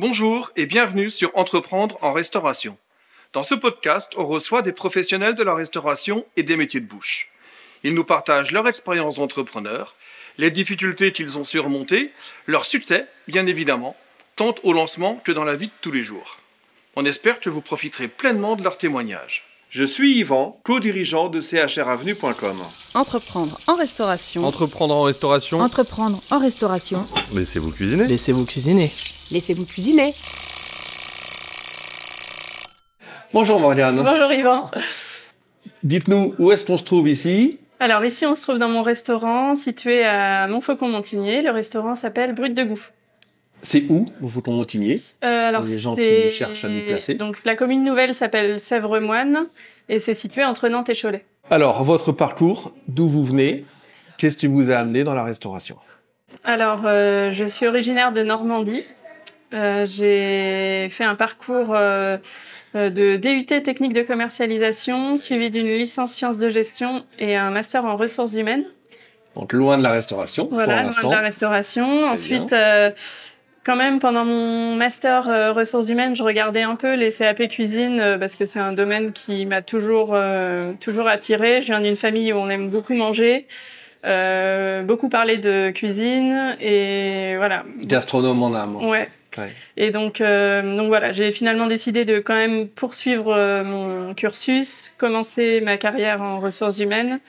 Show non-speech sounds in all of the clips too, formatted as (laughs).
Bonjour et bienvenue sur Entreprendre en restauration. Dans ce podcast, on reçoit des professionnels de la restauration et des métiers de bouche. Ils nous partagent leur expérience d'entrepreneur, les difficultés qu'ils ont surmontées, leur succès, bien évidemment, tant au lancement que dans la vie de tous les jours. On espère que vous profiterez pleinement de leurs témoignages. Je suis Yvan, co-dirigeant de chravenue.com. Entreprendre en restauration. Entreprendre en restauration. Entreprendre en restauration. Laissez-vous cuisiner. Laissez-vous cuisiner. Laissez-vous cuisiner. Bonjour Morgane. Bonjour Yvan. Dites-nous où est-ce qu'on se trouve ici? Alors ici, on se trouve dans mon restaurant situé à Montfaucon-Montigny. Le restaurant s'appelle Brut de Goût. C'est où, Montfaucon-Montigny Euh, alors Pour les gens qui cherchent à nous placer? Donc la commune nouvelle s'appelle Sèvres-Moine et c'est situé entre Nantes et Cholet. Alors, votre parcours, d'où vous venez? Qu'est-ce qui vous a amené dans la restauration? Alors euh, je suis originaire de Normandie. Euh, j'ai fait un parcours euh, de DUT technique de commercialisation, suivi d'une licence sciences de gestion et un master en ressources humaines. Donc, loin de la restauration, Voilà, pour loin de la restauration. Ensuite, euh, quand même, pendant mon master euh, ressources humaines, je regardais un peu les CAP cuisine euh, parce que c'est un domaine qui m'a toujours, euh, toujours attiré. Je viens d'une famille où on aime beaucoup manger, euh, beaucoup parler de cuisine et voilà. Gastronome en âme. Ouais. Ouais. Et donc, euh, donc voilà, j'ai finalement décidé de quand même poursuivre mon cursus, commencer ma carrière en ressources humaines.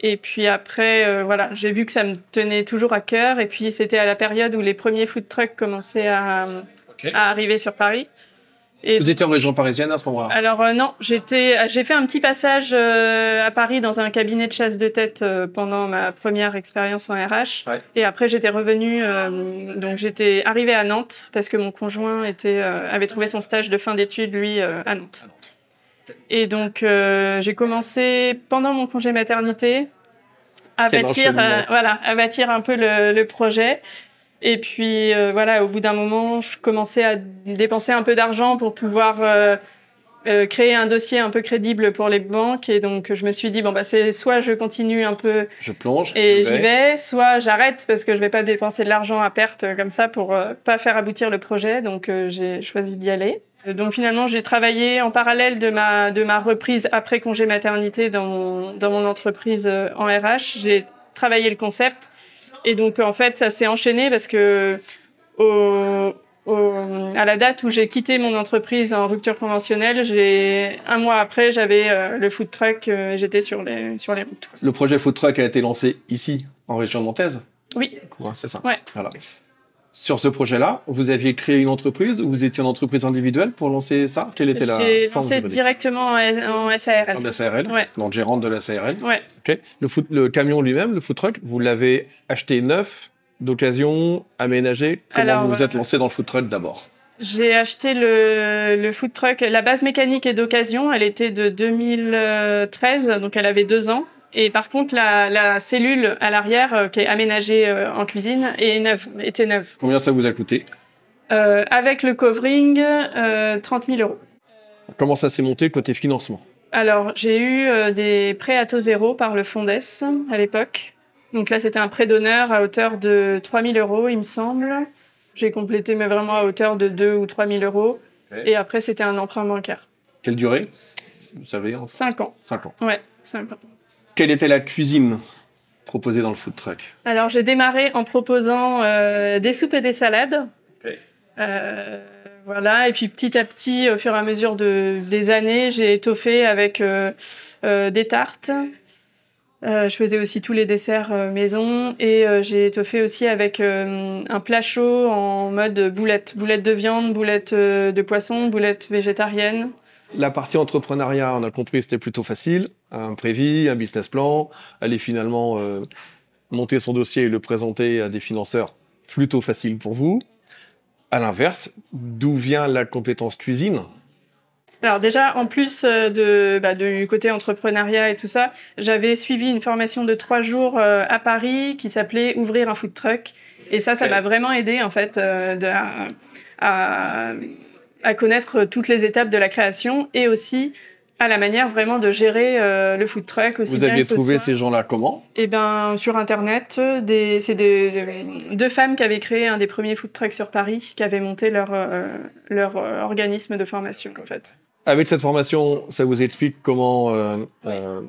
Et puis après, euh, voilà, j'ai vu que ça me tenait toujours à cœur. Et puis c'était à la période où les premiers food trucks commençaient à, arriver sur Paris. Et Vous étiez en région parisienne à ce moment-là alors euh, non, j'étais, j'ai fait un petit passage euh, à Paris dans un cabinet de chasse de tête euh, pendant ma première expérience en RH. Ouais. Et après j'étais revenue, euh, donc j'étais arrivée à Nantes parce que mon conjoint était, euh, avait trouvé son stage de fin d'études lui euh, à Nantes. Et donc euh, j'ai commencé pendant mon congé maternité à Quel bâtir, euh, voilà, à bâtir un peu le, le projet. Et puis euh, voilà, au bout d'un moment, je commençais à dépenser un peu d'argent pour pouvoir euh, euh, créer un dossier un peu crédible pour les banques. Et donc je me suis dit bon bah c'est soit je continue un peu Je plonge. et j'y vais, soit j'arrête parce que je vais pas dépenser de l'argent à perte comme ça pour pas faire aboutir le projet. Donc euh, j'ai choisi d'y aller. Euh, Donc finalement j'ai travaillé en parallèle de ma de ma reprise après congé maternité dans mon, dans mon entreprise euh, en RH. J'ai travaillé le concept et donc en fait ça s'est enchaîné parce que au, au- à la date où j'ai quitté mon entreprise en rupture conventionnelle, j'ai un mois après j'avais euh, le food truck, euh, et j'étais sur les sur les routes. Le projet Food Truck a été lancé ici, en région nantaise? Oui, C'est ça. Ouais. Voilà. Sur ce projet-là, vous aviez créé une entreprise ou vous étiez en entreprise individuelle pour lancer ça? Quelle était la j'ai lancé directement en, SARL. En SARL Ouais. Donc gérante de la SARL. Ouais. Ok. Le, food- le camion lui-même, le food truck, vous l'avez acheté neuf, d'occasion, aménagé Comment Alors, vous vous euh, êtes lancé dans le food truck d'abord? J'ai acheté le, le food truck. La base mécanique est d'occasion. Elle était de 2013, donc elle avait deux ans. Et par contre, la, la cellule à l'arrière, euh, qui est aménagée euh, en cuisine, est neuve, était neuve. Combien ça vous a coûté? Euh, avec le covering, euh, 30 000 euros. Comment ça s'est monté côté financement? Alors, j'ai eu euh, des prêts à taux zéro par le Fondes à l'époque. Donc là, c'était un prêt d'honneur à hauteur de 3 000 euros, il me semble. J'ai complété, mais vraiment à hauteur de 2 ou 3 000 euros. Ok. Et après, c'était un emprunt bancaire. Quelle durée? Vous savez, en 5 ans. 5 ans. Ouais, 5 ans. Quelle était la cuisine proposée dans le food truck Alors, j'ai démarré en proposant euh, des soupes et des salades. Euh, voilà, et puis petit à petit, au fur et à mesure de, des années, j'ai étoffé avec euh, des tartes. Je faisais aussi tous les desserts maison et j'ai étoffé aussi avec un plat chaud en mode boulette, boulette de viande, boulette de poisson, boulette végétarienne. La partie entrepreneuriat, on a compris, c'était plutôt facile. Un prévis, un business plan, aller finalement euh, monter son dossier et le présenter à des financeurs, plutôt facile pour vous. À l'inverse, d'où vient la compétence cuisine? Alors déjà, en plus euh, de, bah, du côté entrepreneuriat et tout ça, j'avais suivi une formation de trois jours euh, à Paris qui s'appelait Ouvrir un food truck. Et ça, ça m'a vraiment aidé en fait euh, de- à, à- à connaître toutes les étapes de la création et aussi à la manière vraiment de gérer euh, le food truck aussi Vous bien aviez que ce trouvé soit- ces gens-là comment? Eh ben, sur Internet, des, c'est des, deux femmes qui avaient créé un des premiers food trucks sur Paris, qui avaient monté leur, euh, leur euh, organisme de formation, en fait. Avec cette formation, ça vous explique comment euh,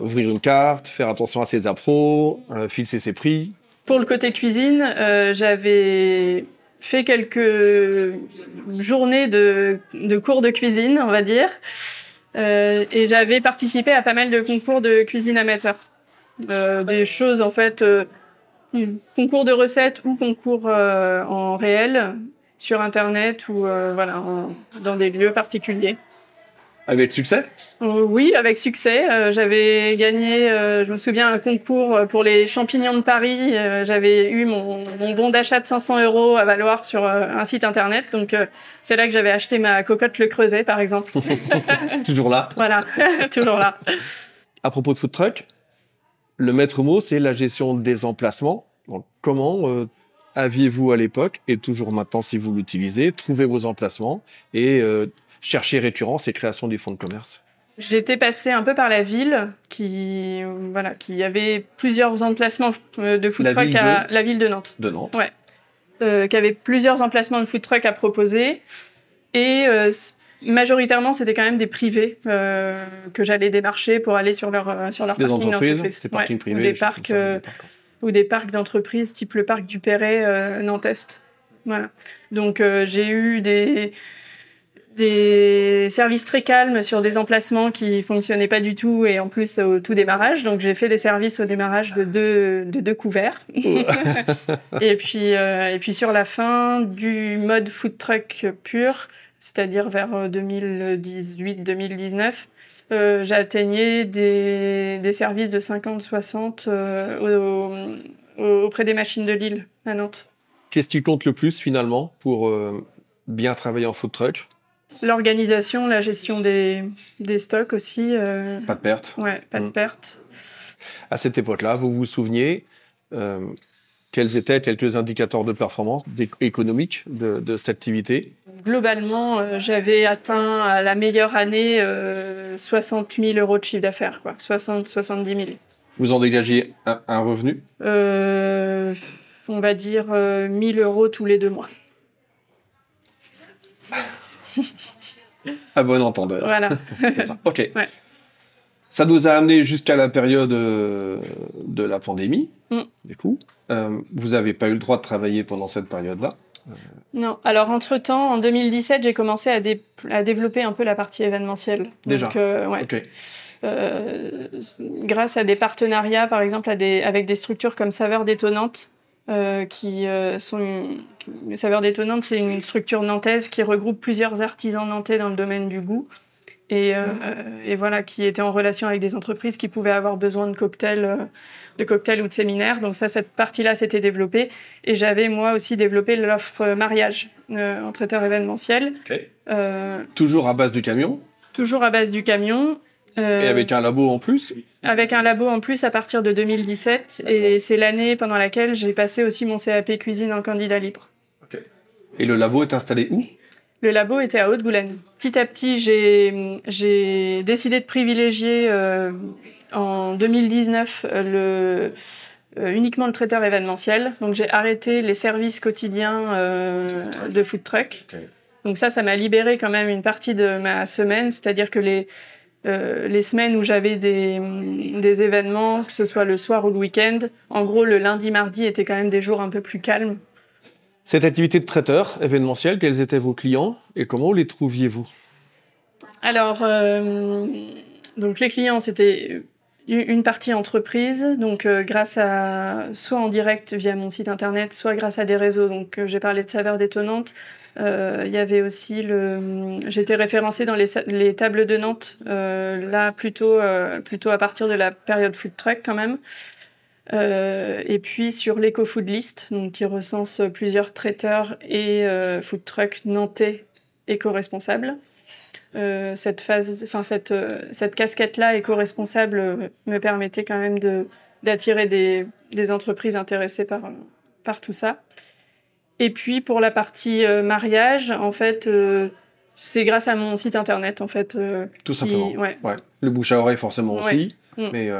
ouvrir une carte, faire attention à ses appros, fixer ses prix? Pour le côté cuisine, j'avais fait quelques journées de, de cours de cuisine, on va dire, et j'avais participé à pas mal de concours de cuisine amateur. Euh, des choses, en fait, euh, concours de recettes ou concours euh, en réel sur Internet ou euh, voilà, dans des lieux particuliers. Avec succès Euh, Oui, avec succès. Euh, j'avais gagné, euh, je me souviens, un concours pour les champignons de Paris. Euh, j'avais eu mon, mon bon d'achat de 500 euros à valoir sur euh, un site internet. Donc, euh, c'est là que j'avais acheté ma cocotte Le Creuset, par exemple. (laughs) Toujours là. voilà, (laughs) toujours là. À propos de food truck, le maître mot, c'est la gestion des emplacements. Donc, comment euh, aviez-vous à l'époque, et toujours maintenant si vous l'utilisez, trouvé vos emplacements et euh, chercher récurrence et création du fonds de commerce J'étais passée un peu par la ville, qui, voilà, qui avait plusieurs emplacements euh, de food La truck ville à la ville de Nantes. de Nantes Ouais. euh, qui avait plusieurs emplacements de food truck à proposer. Et euh, majoritairement, c'était quand même des privés euh, que j'allais démarcher pour aller sur leur, sur leur Des parking entreprises, d'entreprise. des parkings Ouais, privés, Ou des parcs, ça, des parcs. ou des parcs d'entreprises, type le parc du Perret, euh, Nantes-Est. Voilà. Donc, j'ai eu des des services très calmes sur des emplacements qui fonctionnaient pas du tout et en plus au tout démarrage. Donc j'ai fait des services au démarrage de deux, de deux couverts. (laughs) (laughs) et, puis, euh, et puis sur la fin du mode food truck pur, c'est-à-dire vers euh, 2018-2019, euh, j'atteignais des, des services de 50-60 euh, au- au- auprès des machines de Lille à Nantes. Qu'est-ce qui compte le plus finalement pour euh, bien travailler en food truck? L'organisation, la gestion des, des stocks aussi. euh, Pas de perte. ouais, pas de Mm. perte. À cette époque-là, vous vous souveniez euh, quels étaient quelques indicateurs de performance économique de, de cette activité? Globalement, euh, j'avais atteint à la meilleure année euh, 60 000 euros de chiffre d'affaires, quoi. 60-70 000. Vous en dégagez un, un revenu? On va dire euh, 1000 euros tous les deux mois. (laughs) à bon entendeur. Voilà. Ça. Ok. Ouais. Ça nous a amené jusqu'à la période euh, de la pandémie. Mm. Du coup, Euh, vous n'avez pas eu le droit de travailler pendant cette période-là. Non. Alors, entre-temps, en 2017, j'ai commencé à, dé- à développer un peu la partie événementielle. Déjà. Donc, euh, ouais. Euh, grâce à des partenariats, par exemple, à des, avec des structures comme Saveurs Détonnantes, euh, qui euh, sont une, qui- Saveurs Détonnantes, c'est une structure nantaise qui regroupe plusieurs artisans nantais dans le domaine du goût. Et, euh, et voilà, qui était en relation avec des entreprises qui pouvaient avoir besoin de cocktails, euh, de cocktails ou de séminaires. Donc ça, cette partie-là s'était développée. Et j'avais moi aussi développé l'offre euh, mariage euh, en traiteur événementiel, Ok. euh, Toujours à base du camion? Toujours à base du camion. Euh, et avec un labo en plus. avec un labo en plus à partir de 2017 et c'est l'année pendant laquelle j'ai passé aussi mon CAP cuisine en candidat libre. Et le labo est installé où? Le labo était à Haute-Goulaine. Petit à petit, j'ai décidé de privilégier euh, en 2019 euh, le euh, uniquement le traiteur événementiel. Donc j'ai arrêté les services quotidiens euh, de food truck. Donc ça, ça m'a libéré quand même une partie de ma semaine, c'est-à-dire que les euh, les semaines où j'avais des, des événements, que ce soit le soir ou le week-end, en gros le lundi, mardi étaient quand même des jours un peu plus calmes. Cette activité de traiteur événementiel, quels étaient vos clients et comment les trouviez-vous? Alors, euh, donc les clients, c'était une partie entreprise, donc euh, grâce à soit en direct via mon site internet, soit grâce à des réseaux. Donc j'ai parlé de saveurs détonnantes. Euh, Il y avait aussi le, j'étais référencée dans les, tables de Nantes. euh, là plutôt euh, plutôt à partir de la période food truck quand même. Et puis sur l'Eco Food List, donc qui recense plusieurs traiteurs et food truck nantais éco-responsables. Cette phase, enfin cette cette casquette-là éco-responsable me permettait quand même de d'attirer des, des entreprises intéressées par par tout ça. Et puis pour la partie euh, mariage, en fait, euh, c'est grâce à mon site internet en fait. euh, Tout qui- simplement. ouais. Ouais. Le bouche à oreille, forcément Ouais. aussi, Mm. mais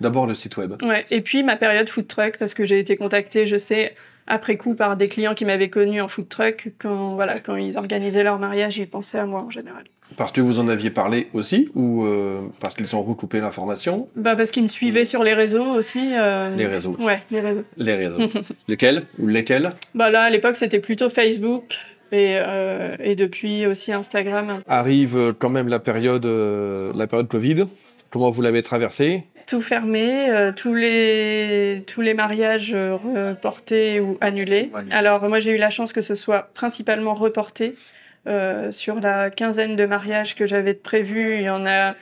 d'abord le site web. Ouais. Et puis ma période food truck parce que j'ai été contactée, je sais, après coup par des clients qui m'avaient connu en food truck quand voilà quand ils organisaient leur mariage, ils pensaient à moi en général. Parce que vous en aviez parlé aussi, ou euh, parce qu'ils ont recoupé l'information Bah parce qu'ils me suivaient sur les réseaux aussi. euh, Les réseaux. Ouais, les réseaux. Les réseaux. (laughs) Lequel Ou lesquels? Bah là à l'époque c'était plutôt Facebook et euh, et depuis aussi Instagram. Arrive quand même la période, la période Covid. Comment vous l'avez traversée? Tout fermé, tous les tous les mariages reportés ou. Annulés. Alors moi j'ai eu la chance que ce soit principalement reporté Euh, sur la quinzaine de mariages que j'avais prévus. Il y en a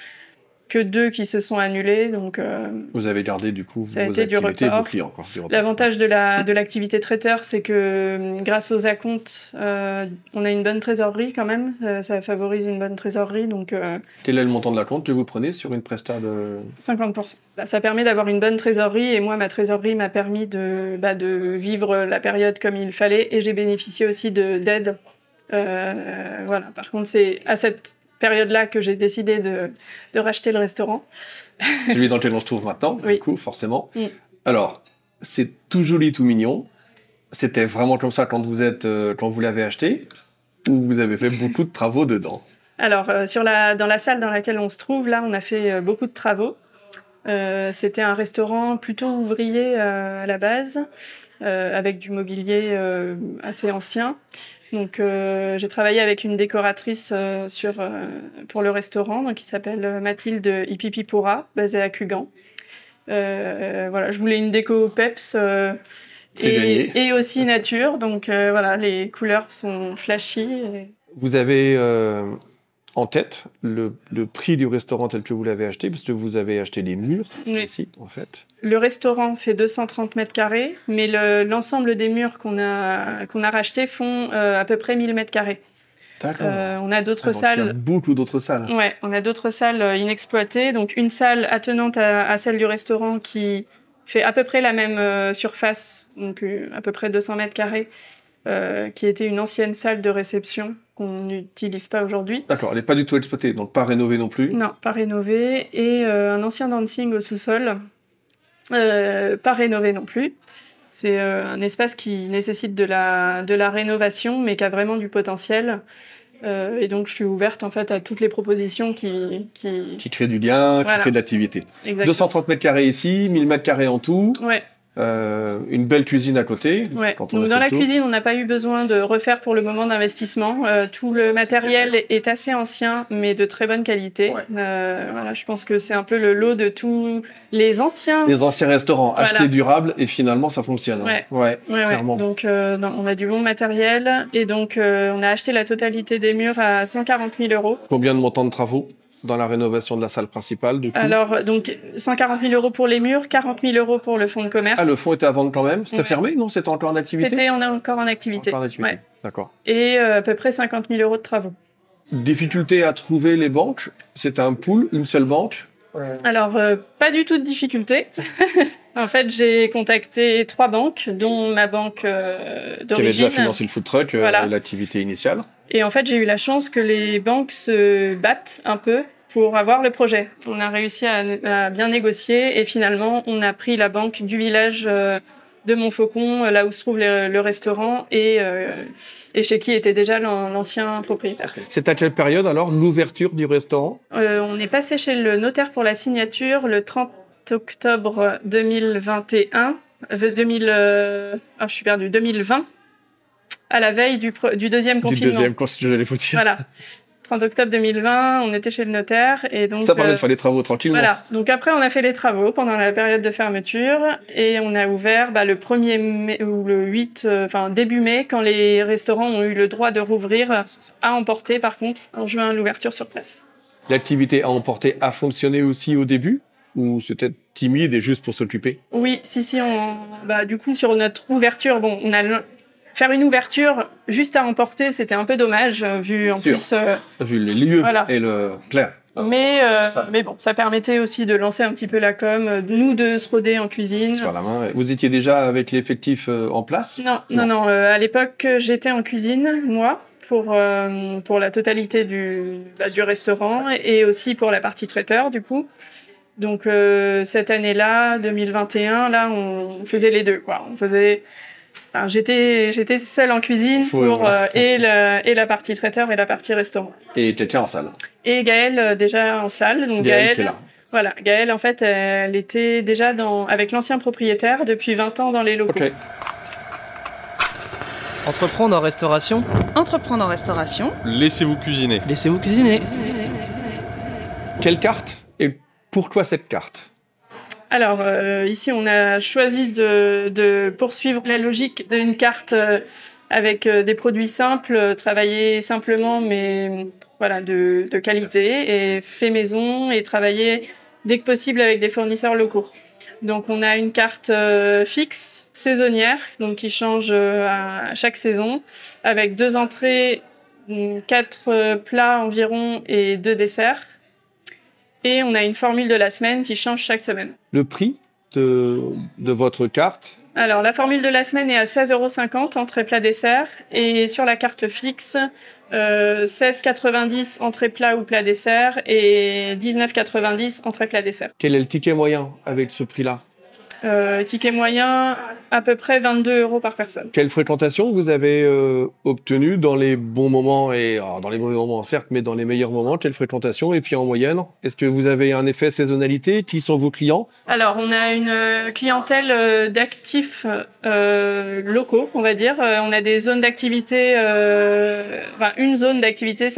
que deux qui se sont annulés, donc euh, Vous avez gardé du coup Ça a vos été du activités, vos clients. L'avantage de la de l'activité traiteur, c'est que euh, grâce aux acomptes, euh, on a une bonne trésorerie quand même. Euh, ça favorise une bonne trésorerie, donc euh, Quel est le montant de la compte que vous prenez sur une presta de... 50%. Bah, ça permet d'avoir une bonne trésorerie et moi, ma trésorerie m'a permis de, bah, de vivre la période comme il fallait et j'ai bénéficié aussi de d'aide. Euh, voilà. Par contre, c'est à cette période-là que j'ai décidé de, de racheter le restaurant. (laughs) celui dans lequel on se trouve maintenant, Oui. du coup, forcément. Mm. Alors, c'est tout joli, tout mignon. C'était vraiment comme ça quand vous êtes, euh, quand vous l'avez acheté, ou vous avez fait beaucoup de travaux dedans? Alors, euh, sur la, dans la salle dans laquelle on se trouve, là, on a fait euh, beaucoup de travaux. C'était un restaurant plutôt ouvrier à la base, avec du mobilier euh, assez ancien. Donc, euh, j'ai travaillé avec une décoratrice euh, sur, euh, pour le restaurant, donc, qui s'appelle euh, Mathilde Ipipipura, basée à Cugan. Euh, voilà, je voulais une déco peps. euh, et, et aussi nature, donc euh, voilà, les couleurs sont flashy. et- Vous avez euh, en tête le, le prix du restaurant tel que vous l'avez acheté, parce que vous avez acheté les murs Oui. ici, en fait. Le restaurant fait 230 mètres carrés, mais le- l'ensemble des murs qu'on a, qu'on a rachetés font euh, à peu près 1000 mètres carrés. D'accord. Euh, on a d'autres Ah, donc Il y a salles. beaucoup d'autres salles. Ouais, on a d'autres salles euh, inexploitées. Donc une salle attenante à, à celle du restaurant qui fait à peu près la même euh, surface, donc à peu près 200 mètres carrés, qui était une ancienne salle de réception qu'on n'utilise pas aujourd'hui. D'accord, elle n'est pas du tout exploitée, donc pas rénovée non plus. Non, pas rénové. Et euh, un ancien dancing au sous-sol, euh, pas rénové non plus. C'est euh, un espace qui nécessite de la, de la rénovation, mais qui a vraiment du potentiel. Et donc, je suis ouverte en fait à toutes les propositions qui. qui... Qui crée du lien, qui Voilà. crée de l'activité. Exactement. 230 mètres carrés ici, 1000 mètres carrés en tout, Ouais, euh, une belle cuisine à côté. ouais. Quand on a Donc, dans la cuisine, on n'a pas eu besoin de refaire pour le moment d'investissement. Euh, tout le matériel est assez ancien, mais de très bonne qualité. Ouais. Euh, voilà, je pense que c'est un peu le lot de tous les anciens Les anciens restaurants, Voilà. achetés durables et finalement ça fonctionne. hein. Ouais. clairement. Donc, euh, non, on a du bon matériel et donc euh, on a acheté la totalité des murs à 140 000 euros. Combien de montants de travaux? Dans la rénovation de la salle principale du coup Alors, donc 140 000 euros pour les murs, 40 000 euros pour le fonds de commerce. Ah, le fonds était à vendre quand même? C'était Ouais. fermé? Non, c'était encore en activité? C'était on est encore en activité. Encore en activité. Ouais. D'accord. Et euh, à peu près 50 000 euros de travaux. Difficulté à trouver les banques? C'était un pool, une seule banque? Alors, euh, pas du tout de difficulté. (laughs) en fait, j'ai contacté trois banques, dont ma banque euh, qui avait déjà d'origine. financé le food truck, euh, Voilà. l'activité initiale. Et en fait, j'ai eu la chance que les banques se battent un peu pour avoir le projet. On a réussi à, à bien négocier et finalement, on a pris la banque du village euh, de Montfaucon, euh, là où se trouve le, le restaurant et, euh, et chez qui était déjà l'an- l'ancien propriétaire. C'est à quelle période alors l'ouverture du restaurant? Euh, on est passé chez le notaire pour la signature le 30 octobre 2021, euh, 2000, euh, ah, je suis perdu, 2020, à la veille du, du deuxième Du confinement. deuxième, quand j'allais vous dire. Voilà. 30 octobre 2020, on était chez le notaire et donc Ça permet euh, de faire les travaux tranquillement. voilà. Donc après on a fait les travaux pendant la période de fermeture et on a ouvert bah, le 1er mai ou le 8 euh, enfin début mai quand les restaurants ont eu le droit de rouvrir à emporter par contre en juin l'ouverture sur place. L'activité à emporter a fonctionné aussi au début Ou c'était timide et juste pour s'occuper? Oui, si si on bah du coup sur notre ouverture bon, on a le- faire une ouverture juste à emporter, c'était un peu dommage euh, vu en Sûr. plus euh, Vu les lieux Voilà. et le... Claire. Mais, euh, mais bon, ça permettait aussi de lancer un petit peu la com, euh, nous de se roder en cuisine. Sur la main. Vous étiez déjà avec l'effectif euh, en place Non, non, non. euh, à l'époque, j'étais en cuisine, moi, pour euh, pour la totalité du bah, du restaurant et aussi pour la partie traiteur du coup. Donc euh, cette année-là, 2021, là on faisait les deux quoi. On faisait enfin, j'étais j'étais seule en cuisine Faut- pour voilà. euh, et le, et la partie traiteur et la partie restaurant. Et t'étais en salle. Et Gaëlle euh, déjà en salle. Donc Gaëlle Gaëlle, était là. voilà, Gaëlle en fait elle était déjà dans avec l'ancien propriétaire depuis 20 ans dans les locaux. Ok. Entreprendre en restauration, Entreprendre en restauration. Laissez-vous cuisiner. laissez-vous cuisiner. Quelle carte et pourquoi cette carte? Alors euh, ici, on a choisi de, poursuivre la logique d'une carte euh, avec euh, des produits simples, euh, travailler simplement, mais voilà, de, de qualité et fait maison et travailler dès que possible avec des fournisseurs locaux. Donc on a une carte fixe saisonnière, donc qui change à chaque saison, avec deux entrées, hum, quatre plats environ et deux desserts. Et on a une formule de la semaine qui change chaque semaine. Le prix de, de votre carte Alors, la formule de la semaine est à 16,50 entrée plat dessert. Et sur la carte fixe, euh, 16,90 entrée plat ou plat dessert et 19,90 entrée plat dessert. Quel est le ticket moyen avec ce prix-là? Euh, ticket moyen, à peu près 22 euros par personne. Quelle fréquentation vous avez euh, obtenue dans les bons moments et alors, dans les mauvais moments certes, mais dans les meilleurs moments Quelle fréquentation? Et puis en moyenne Est-ce que vous avez un effet saisonnalité? Qui sont vos clients? Alors, on a une euh, clientèle euh, d'actifs euh, locaux, on va dire. Euh, on a des zones d'activité, euh, enfin une zone d'activité,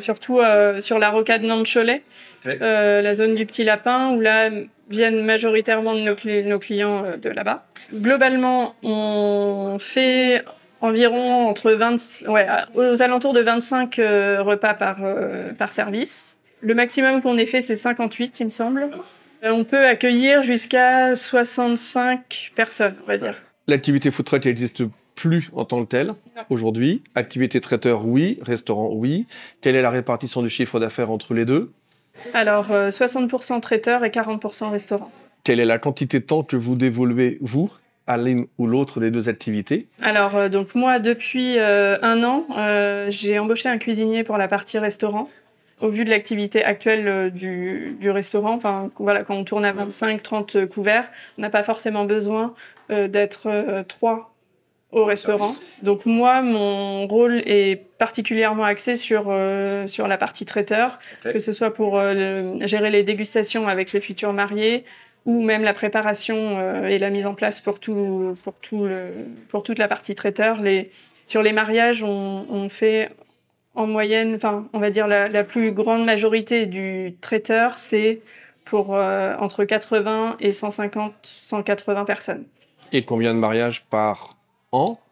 surtout euh, sur la rocade Nantes-Cholet, Ouais. euh, la zone du Petit Lapin, où là viennent majoritairement de nos, cli- nos clients euh, de là-bas. Globalement, on fait environ entre 20, ouais, aux alentours de 25 euh, repas par, euh, par service. Le maximum qu'on ait fait, c'est 58, il me semble. Euh, On peut accueillir jusqu'à 65 personnes, on va dire. L'activité food truck n'existe plus en tant que telle aujourd'hui. Activité traiteur, oui. Restaurant, oui. Quelle est la répartition du chiffre d'affaires entre les deux? Alors, euh, 60% traiteur et 40% restaurant. Quelle est la quantité de temps que vous dévolvez, vous, à l'une ou l'autre des deux activités? Alors, euh, donc moi, depuis euh, un an, euh, j'ai embauché un cuisinier pour la partie restaurant. Au vu de l'activité actuelle euh, du, du restaurant, enfin voilà, quand on tourne à 25-30 couverts, on n'a pas forcément besoin euh, d'être euh, trois au restaurant. Donc moi, mon rôle est particulièrement axé sur euh, sur la partie traiteur, que ce soit pour euh, le- gérer les dégustations avec les futurs mariés ou même la préparation euh, et la mise en place pour tout pour tout le pour toute la partie traiteur. Les sur les mariages, on, on fait en moyenne, enfin, on va dire la, la plus grande majorité du traiteur, c'est pour euh, entre 80 et 150, 180 personnes. Et combien de mariages par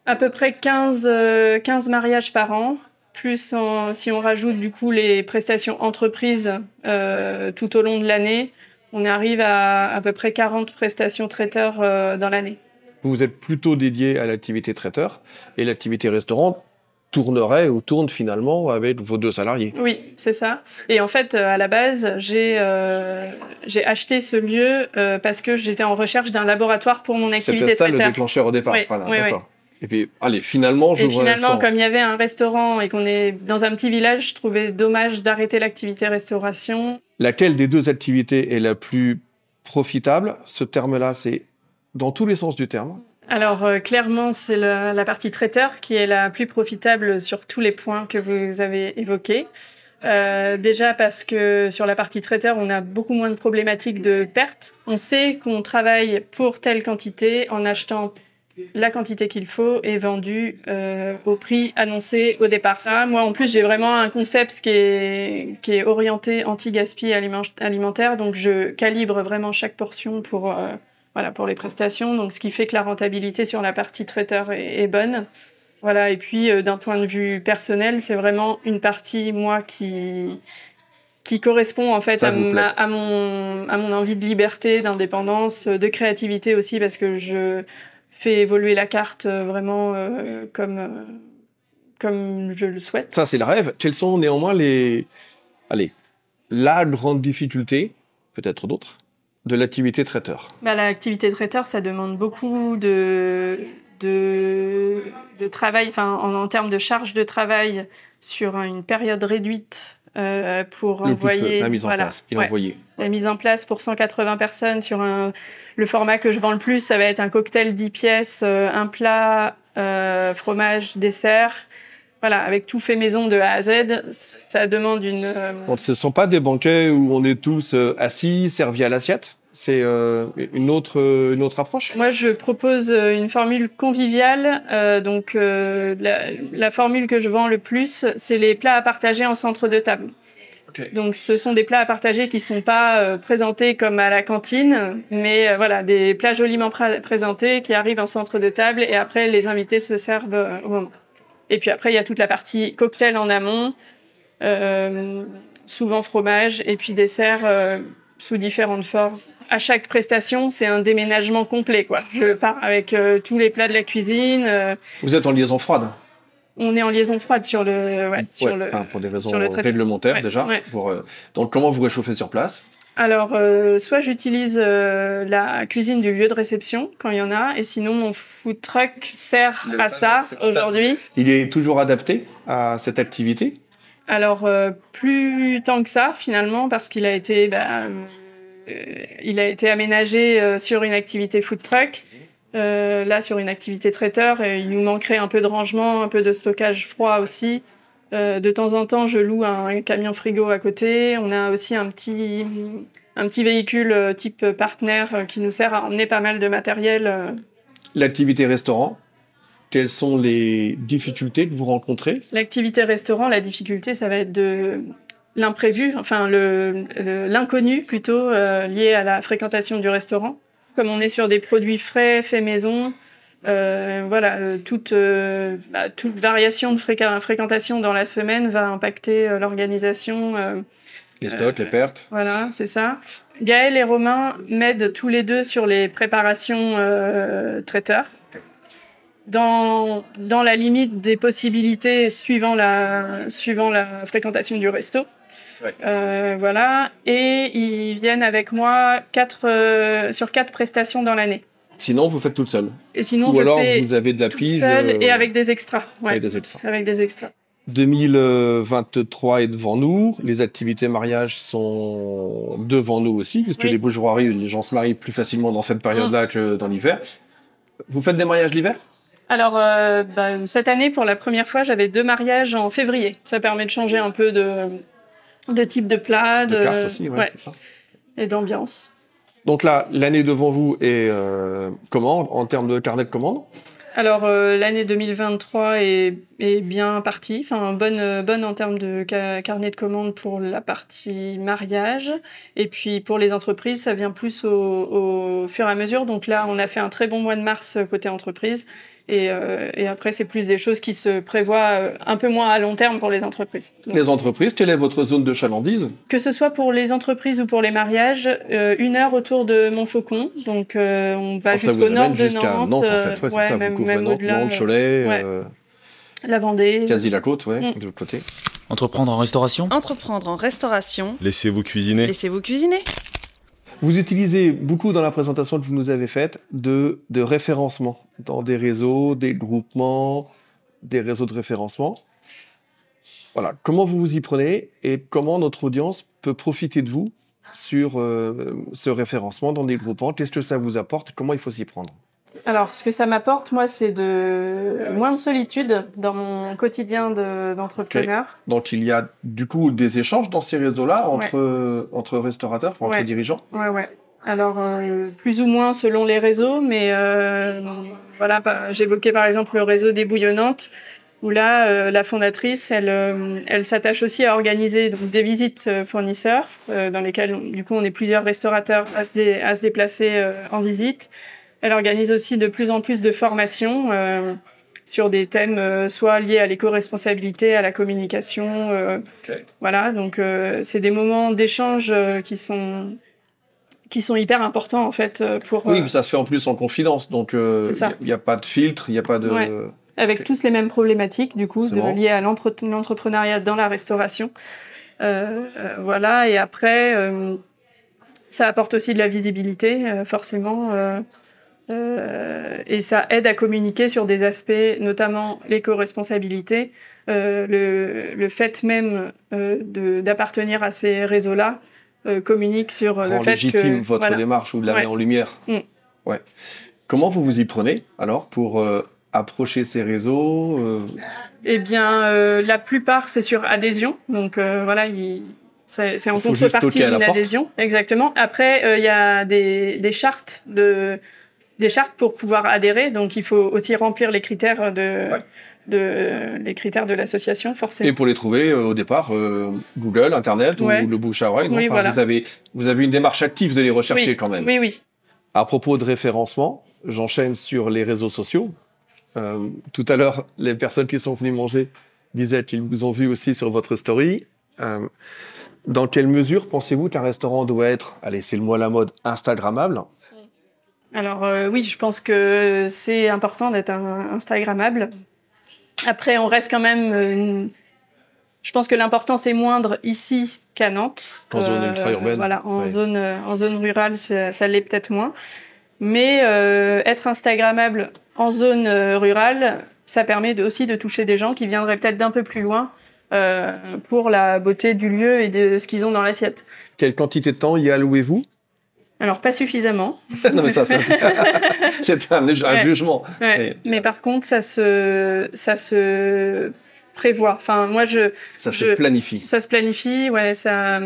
À peu près 15, euh, 15 mariages par an, plus en- si on rajoute du coup les prestations entreprises euh, tout au long de l'année, on arrive à à peu près 40 prestations traiteurs euh, dans l'année. Vous êtes plutôt dédié à l'activité traiteur et l'activité restaurant tournerait ou tourne finalement avec vos deux salariés. Oui, c'est ça. Et en fait, euh, à la base, j'ai euh, j'ai acheté ce lieu euh, parce que j'étais en recherche d'un laboratoire pour mon activité C'était ça le traiteur. déclencheur au départ. Oui, Voilà, oui, d'accord. Et puis, allez, finalement, Et j'ouvre un finalement, restaurant. comme il y avait un restaurant et qu'on est dans un petit village, je trouvais dommage d'arrêter l'activité restauration. Laquelle des deux activités est la plus profitable? Ce terme-là, c'est dans tous les sens du terme. Alors euh, clairement, c'est la partie traiteur qui est la plus profitable sur tous les points que vous avez évoqués. Euh, déjà parce que sur la partie traiteur, on a beaucoup moins de problématiques de perte. On sait qu'on travaille pour telle quantité en achetant la quantité qu'il faut et vendu euh, au prix annoncé au départ. Là, moi, en plus, j'ai vraiment un concept qui est, qui est orienté anti-gaspi aliment- alimentaire, donc je calibre vraiment chaque portion pour, euh, voilà, pour les prestations, donc ce qui fait que la rentabilité sur la partie traiteur est, est bonne. Voilà, et puis euh, d'un point de vue personnel, c'est vraiment une partie, moi, qui, qui correspond en fait à, ma- à, mon, à mon envie de liberté, d'indépendance, de créativité aussi, parce que je fais évoluer la carte euh, vraiment euh, comme, euh, comme je le souhaite. Ça, c'est le rêve. Quelles sont néanmoins les... Allez, la grande difficulté, peut-être d'autres, de l'activité traiteur? Bah, L'activité traiteur, ça demande beaucoup de, de, de travail, enfin en, en termes de charge de travail sur une période réduite euh, pour Le feu, envoyer la mise en voilà, place et ouais. envoyer. la mise en place pour 180 personnes sur un le format que je vends le plus ça va être un cocktail 10 pièces euh, un plat euh, fromage dessert voilà avec tout fait maison de A à Z ça demande une euh, ce ne sont pas des banquets où on est tous euh, assis, servis à l'assiette? C'est euh, une, autre, une autre approche? Moi, je propose euh, une formule conviviale. Euh, donc, euh, la, la formule que je vends le plus, c'est les plats à partager en centre de table. Donc, ce sont des plats à partager qui sont pas présentés comme à la cantine, mais voilà, des plats joliment pré- présentés qui arrivent en centre de table et après, les invités se servent au moment. Et puis après, il y a toute la partie cocktail en amont, souvent fromage et puis dessert sous différentes formes. À chaque prestation, c'est un déménagement complet, quoi. Je pars avec euh, tous les plats de la cuisine. euh, Vous êtes en liaison froide? on est en liaison froide sur le, ouais, sur Ouais, le. enfin, pour des raisons sur le traitement. réglementaires Ouais, déjà. ouais. Pour, euh, donc comment vous réchauffez sur place? Alors, euh, soit j'utilise euh, la cuisine du lieu de réception quand il y en a, et sinon mon food truck sert Le à ça aujourd'hui. Il est toujours adapté à cette activité? Alors euh, plus tant que ça finalement parce qu'il a été bah, il a été aménagé euh, sur une activité food truck. Euh, là sur une activité traiteur, et il nous manquerait un peu de rangement, un peu de stockage froid aussi. Euh, de temps en temps, je loue un camion frigo à côté. On a aussi un petit un petit véhicule euh, type partenaire euh, qui nous sert à emmener pas mal de matériel. euh. L'activité restaurant, quelles sont les difficultés que vous rencontrez? L'activité restaurant, la difficulté, ça va être de l'imprévu, enfin le- l'inconnu plutôt euh, lié à la fréquentation du restaurant. Comme on est sur des produits frais, faits maison, euh, voilà, euh, toute euh, bah, toute variation de fréqu- fréquentation dans la semaine va impacter euh, l'organisation. euh, Les stocks, les pertes voilà, c'est ça. Gaël et Romain m'aident tous les deux sur les préparations euh, traiteurs. Dans, dans la limite des possibilités suivant la, suivant la fréquentation du resto. Ouais. Euh, voilà. Et ils viennent avec moi quatre, euh, sur quatre prestations dans l'année. Sinon, vous faites toute seule. Et sinon, Ou je alors, fais vous avez de la toute seule euh, et avec des extras. Ouais, avec des extras. avec des extras. 2023 est devant nous. Les activités mariage sont devant nous aussi, puisque Oui. les bougeoiries, les gens se marient plus facilement dans cette période-là que dans l'hiver. Vous faites des mariages l'hiver? Alors, euh, bah, cette année, pour la première fois, j'avais deux mariages en février. Ça permet de changer un peu de, de type de plat, De de, cartes aussi, ouais, ouais, c'est ça. et d'ambiance. Donc là, l'année devant vous est euh, comment en termes de carnet de commandes? Alors, euh, l'année 2023 est, est bien partie, enfin, bonne, euh, bonne en termes de ca- carnet de commandes pour la partie mariage. Et puis, pour les entreprises, ça vient plus au, au fur et à mesure. Donc là, on a fait un très bon mois de mars euh, côté entreprise. Et, euh, et après, c'est plus des choses qui se prévoient euh, un peu moins à long terme pour les entreprises. Donc, Les entreprises, quelle est votre zone de chalandise? Que ce soit pour les entreprises ou pour les mariages, euh, une heure autour de Montfaucon. Donc, euh, on va vous jusqu'au nord de jusqu'à Nantes. Nantes, en fait. Ouais, c'est ouais, ça, même, vous couvrez même Nantes, Cholet, ouais. euh, La Vendée. quasi la côte, ouais, Mm. de l'autre côté. Entreprendre en restauration? Entreprendre en restauration. Laissez-vous cuisiner. Laissez-vous cuisiner. Vous utilisez beaucoup dans la présentation que vous nous avez faite de, de référencement dans des réseaux, des groupements, des réseaux de référencement. Voilà, comment vous vous y prenez et comment notre audience peut profiter de vous sur euh, ce référencement dans des groupements? Qu'est-ce que ça vous apporte? Comment il faut s'y prendre? Alors, ce que ça m'apporte, moi, c'est de moins de solitude dans mon quotidien de- d'entrepreneur. Donc il y a du coup des échanges dans ces réseaux-là entre, euh, entre restaurateurs, entre Ouais. dirigeants? Ouais, ouais. Alors, euh, plus ou moins selon les réseaux, mais euh, voilà, j'évoquais par exemple le réseau des bouillonnantes, où là, euh, la fondatrice, elle, euh, elle s'attache aussi à organiser donc, des visites euh, fournisseurs, euh, dans lesquelles, du coup, on est plusieurs restaurateurs à se, dé- à se déplacer euh, en visite. Elle organise aussi de plus en plus de formations euh, sur des thèmes euh, soit liés à l'éco-responsabilité, à la communication. euh. Voilà, donc euh, c'est des moments d'échange euh, qui sont qui sont hyper importants en fait euh, pour Oui, euh, mais ça se fait en plus en confidence, donc euh, il n'y a, pas de filtre, il n'y a pas de... Ouais. avec ok. tous les mêmes problématiques du coup de, bon. liées à l'entrepreneuriat dans la restauration. Euh, euh, voilà, et après euh, ça apporte aussi de la visibilité, euh, forcément. euh, Euh, et ça aide à communiquer sur des aspects, notamment l'éco-responsabilité, euh, le, le, fait même euh, d'appartenir à ces réseaux-là euh, communique sur Rend le fait légitime que votre voilà. démarche ou de la Ouais. en lumière. Mm. Ouais. Comment vous vous y prenez alors pour euh, approcher ces réseaux euh, Eh bien, euh, la plupart c'est sur adhésion, donc euh, voilà, il- c'est en contrepartie d'une porte. adhésion, exactement. Après, euh, il y a des, des chartes de des chartes pour pouvoir adhérer, donc il faut aussi remplir les critères de Ouais. De les critères de l'association, forcément. Et pour les trouver euh, au départ, euh, Google, Internet Ouais. ou le bouche à oreille. non Oui, Enfin, voilà. vous, avez, vous avez une démarche active de les rechercher Oui. quand même. Oui, oui. À propos de référencement, j'enchaîne sur les réseaux sociaux. Euh, tout à l'heure, les personnes qui sont venues manger disaient qu'ils vous ont vu aussi sur votre story. Euh, dans quelle mesure pensez-vous qu'un restaurant doit être, allez, c'est le mot à la mode, Instagrammable? Alors euh, oui, je pense que c'est important d'être Instagrammable. Après, on reste quand même. euh, une- Je pense que l'importance est moindre ici qu'à Nantes. En zone ultra-urbaine. Voilà, en Ouais. zone euh, en zone rurale, ça, ça l'est peut-être moins. Mais euh, être Instagrammable en zone euh, rurale, ça permet de- aussi de toucher des gens qui viendraient peut-être d'un peu plus loin euh, pour la beauté du lieu et de ce qu'ils ont dans l'assiette. Quelle quantité de temps y allouez-vous? Alors pas suffisamment. (laughs) Non, mais ça, ça c'est (laughs) un, un Ouais. jugement. Ouais. Mais par contre, ça se, ça se prévoit. Enfin, moi, je, Ça se planifie. ça se planifie. Ouais, ça.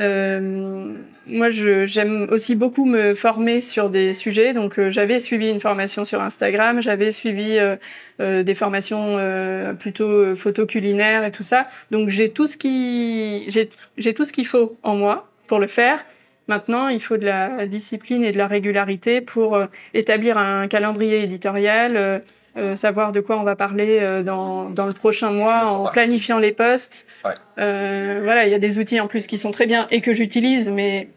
euh, moi, je, j'aime aussi beaucoup me former sur des sujets. Donc, euh, j'avais suivi une formation sur Instagram, j'avais suivi euh, euh, des formations euh, plutôt photo culinaire et tout ça. Donc, j'ai tout ce qui, j'ai, j'ai tout ce qu'il faut en moi pour le faire. Maintenant, il faut de la discipline et de la régularité pour euh, établir un calendrier éditorial, euh, euh, savoir de quoi on va parler euh, dans, dans le prochain mois en planifiant les. Ouais. Euh, voilà, il y a des outils en plus qui sont très bien et que j'utilise, mais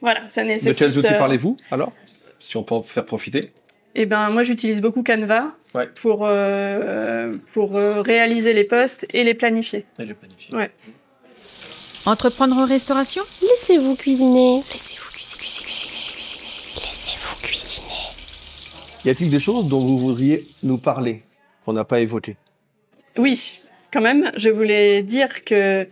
voilà, ça De nécessite. quels outils parlez-vous alors Si on peut en faire profiter? Eh ben, moi, j'utilise beaucoup Canva Ouais. pour euh, pour euh, réaliser les posts et les planifier. Ouais. Entreprendre en restauration Laissez-vous cuisiner. Laissez-vous cuisiner, cuisiner, cuisiner, cuisiner. Laissez-vous cuisiner. Y a-t-il des choses dont vous voudriez nous parler qu'on n'a pas évoquées? Oui, quand même, je voulais dire que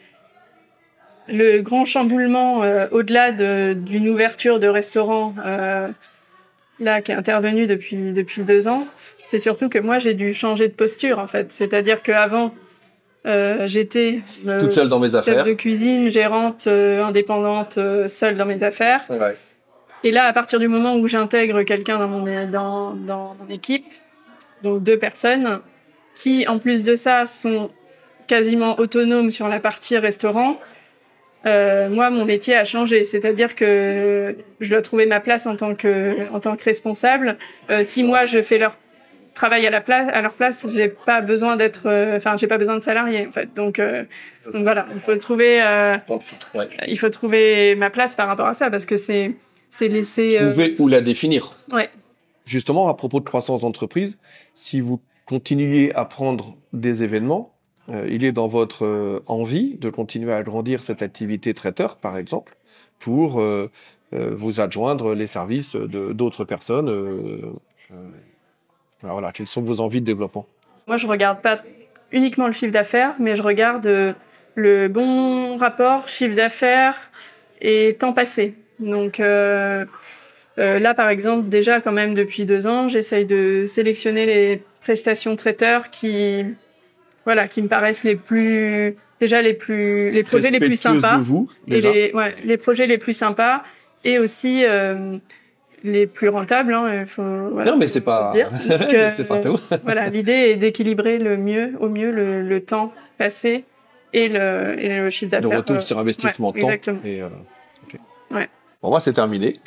le grand chamboulement, euh, au-delà de- d'une ouverture de restaurant, euh, là, qui est intervenu depuis, depuis deux ans, c'est surtout que moi, j'ai dû changer de posture, en fait. C'est-à-dire qu'avant, euh, j'étais euh, Toute seule dans mes affaires. de cuisine, gérante euh, indépendante, seule dans mes affaires. Ouais. Et là, à partir du moment où j'intègre quelqu'un dans mon, dans, dans mon équipe, donc deux personnes, qui en plus de ça sont quasiment autonomes sur la partie restaurant, moi, mon métier a changé. C'est-à-dire que je dois trouver ma place en tant que, en tant que responsable. Si moi, je fais leur travail à, la place, à leur place, j'ai pas besoin d'être, euh, enfin, j'ai pas besoin de salariés, en fait. Donc, euh, donc voilà, il faut trouver, euh, Ouais. il faut trouver ma place par rapport à ça parce que c'est, c'est laisser, euh, Trouver ou la définir. ouais. Justement, à propos de croissance d'entreprise, si vous continuez à prendre des événements, euh, il est dans votre euh, envie de continuer à agrandir cette activité traiteur, par exemple, pour euh, euh, vous adjoindre les services de d'autres personnes. Euh, voilà, quelles sont vos envies de développement Moi, je regarde pas uniquement le chiffre d'affaires, mais je regarde euh, le bon rapport chiffre d'affaires et temps passé. Donc euh, euh, là, par exemple, déjà quand même depuis deux ans, j'essaye de sélectionner les prestations traiteurs qui, voilà, qui me paraissent les plus, déjà les plus, les projets les plus sympas de vous, et les, ouais, les projets les plus sympas et aussi euh, les plus rentables. Hein, il faut, voilà, Non, mais c'est pas, se dire. Donc, (laughs) euh, c'est pas tout. voilà, l'idée est d'équilibrer le mieux, au mieux le, le temps passé et le, et le chiffre de d'affaires. retour euh, sur investissement ouais, temps. exactement. Et, euh. Ouais. Bon, moi, c'est terminé.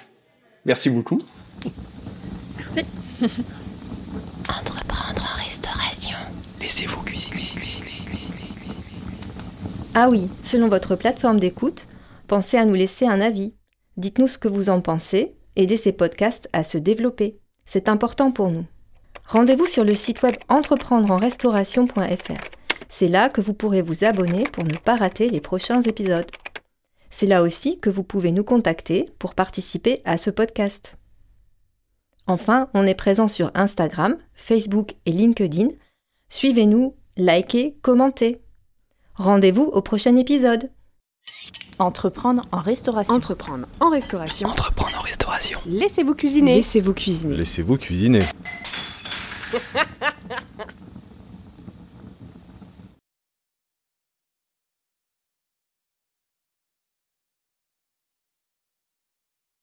Merci beaucoup. (laughs) Entreprendre en restauration. Laissez-vous cuisiner, cuisiner, cuisiner, cuisiner. Ah oui, selon votre plateforme d'écoute, pensez à nous laisser un avis. Dites-nous ce que vous en pensez, aidez ces podcasts à se développer. C'est important pour nous. Rendez-vous sur le site web entreprendreenrestauration.fr. C'est là que vous pourrez vous abonner pour ne pas rater les prochains épisodes. C'est là aussi que vous pouvez nous contacter pour participer à ce podcast. Enfin, on est présent sur Instagram, Facebook et LinkedIn. Suivez-nous, likez, commentez. Rendez-vous au prochain épisode. Entreprendre en restauration. Entreprendre en restauration. Entreprendre en restauration. Laissez-vous cuisiner. Laissez-vous cuisiner. (laughs)